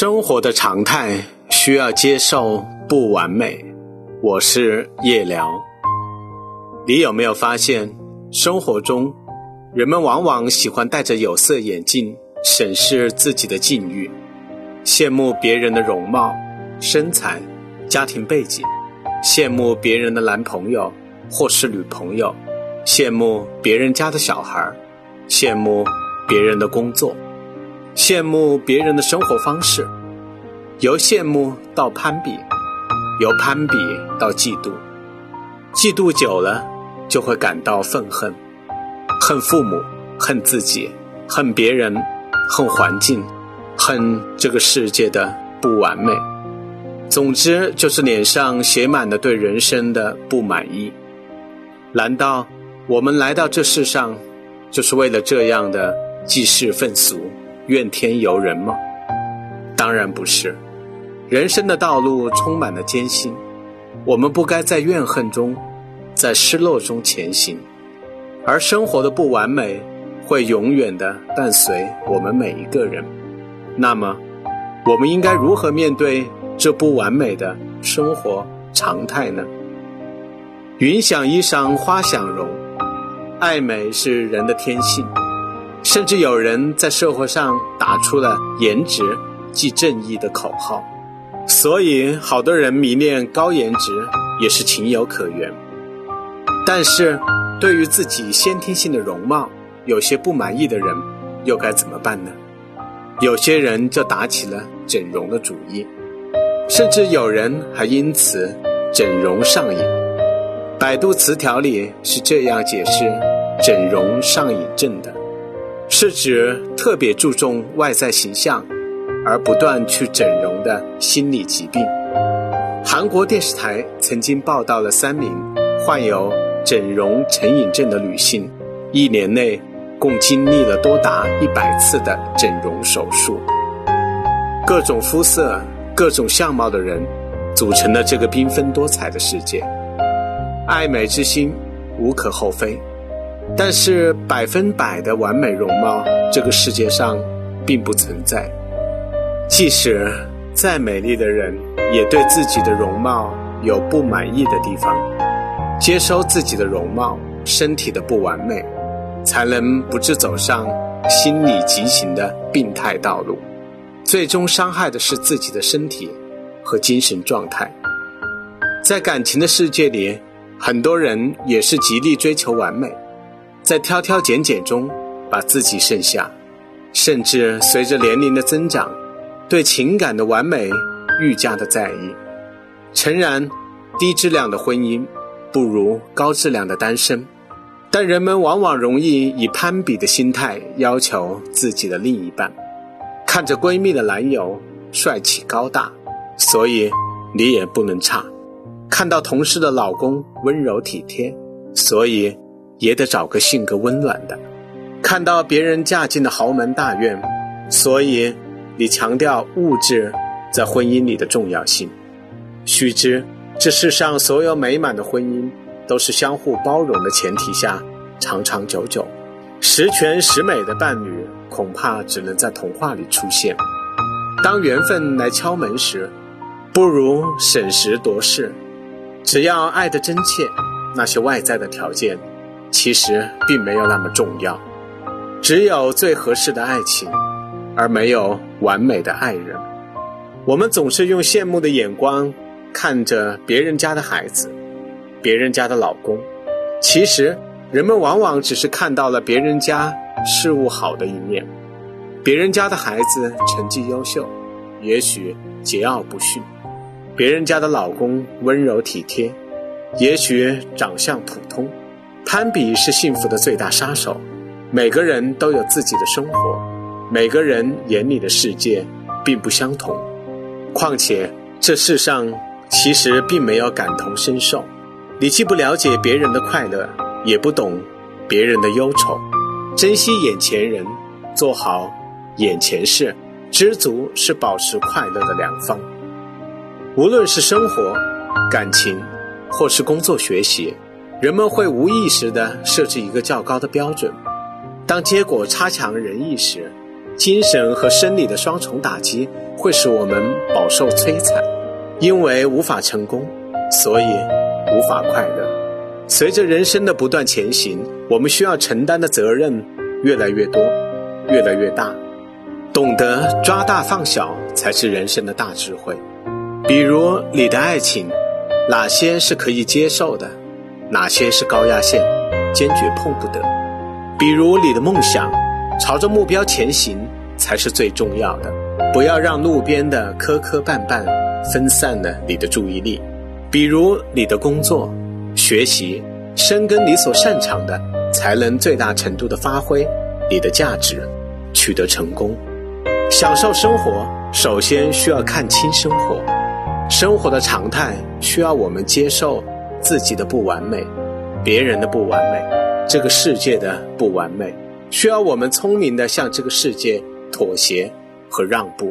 生活的常态需要接受不完美。我是夜聊。你有没有发现，生活中人们往往喜欢戴着有色眼镜审视自己的境遇，羡慕别人的容貌、身材、家庭背景，羡慕别人的男朋友或是女朋友，羡慕别人家的小孩，羡慕别人的工作。羡慕别人的生活方式，由羡慕到攀比，由攀比到嫉妒，嫉妒久了就会感到愤恨，恨父母，恨自己，恨别人，恨环境，恨这个世界的不完美。总之，就是脸上写满了对人生的不满意。难道我们来到这世上，就是为了这样的济世愤俗？怨天尤人吗？当然不是。人生的道路充满了艰辛，我们不该在怨恨中，在失落中前行。而生活的不完美会永远的伴随我们每一个人。那么，我们应该如何面对这不完美的生活常态呢？云想衣裳花想容，爱美是人的天性。甚至有人在社会上打出了“颜值即正义”的口号，所以好多人迷恋高颜值也是情有可原。但是，对于自己先天性的容貌有些不满意的人，又该怎么办呢？有些人就打起了整容的主意，甚至有人还因此整容上瘾。百度词条里是这样解释“整容上瘾症”的。是指特别注重外在形象，而不断去整容的心理疾病。韩国电视台曾经报道了三名患有整容成瘾症的女性，一年内共经历了多达一百次的整容手术。各种肤色、各种相貌的人，组成了这个缤纷多彩的世界。爱美之心，无可厚非。但是百分百的完美容貌，这个世界上并不存在。即使再美丽的人，也对自己的容貌有不满意的地方。接收自己的容貌、身体的不完美，才能不致走上心理畸形的病态道路，最终伤害的是自己的身体和精神状态。在感情的世界里，很多人也是极力追求完美。在挑挑拣拣中，把自己剩下，甚至随着年龄的增长，对情感的完美愈加的在意。诚然，低质量的婚姻不如高质量的单身，但人们往往容易以攀比的心态要求自己的另一半。看着闺蜜的男友帅气高大，所以你也不能差；看到同事的老公温柔体贴，所以。也得找个性格温暖的。看到别人嫁进了豪门大院，所以你强调物质在婚姻里的重要性。须知，这世上所有美满的婚姻都是相互包容的前提下长长久久。十全十美的伴侣恐怕只能在童话里出现。当缘分来敲门时，不如审时度势。只要爱得真切，那些外在的条件。其实并没有那么重要，只有最合适的爱情，而没有完美的爱人。我们总是用羡慕的眼光看着别人家的孩子，别人家的老公。其实，人们往往只是看到了别人家事物好的一面。别人家的孩子成绩优秀，也许桀骜不驯；别人家的老公温柔体贴，也许长相普通。攀比是幸福的最大杀手。每个人都有自己的生活，每个人眼里的世界并不相同。况且这世上其实并没有感同身受，你既不了解别人的快乐，也不懂别人的忧愁。珍惜眼前人，做好眼前事，知足是保持快乐的良方。无论是生活、感情，或是工作学习。人们会无意识地设置一个较高的标准，当结果差强人意时，精神和生理的双重打击会使我们饱受摧残。因为无法成功，所以无法快乐。随着人生的不断前行，我们需要承担的责任越来越多，越来越大。懂得抓大放小，才是人生的大智慧。比如你的爱情，哪些是可以接受的，哪些是高压线，坚决碰不得。比如你的梦想，朝着目标前行才是最重要的。不要让路边的磕磕绊绊。分散了你的注意力，比如你的工作、学习，深耕你所擅长的，才能最大程度的发挥你的价值，取得成功。享受生活，首先需要看清生活。生活的常态需要我们接受自己的不完美，别人的不完美，这个世界的不完美，需要我们聪明的向这个世界妥协和让步。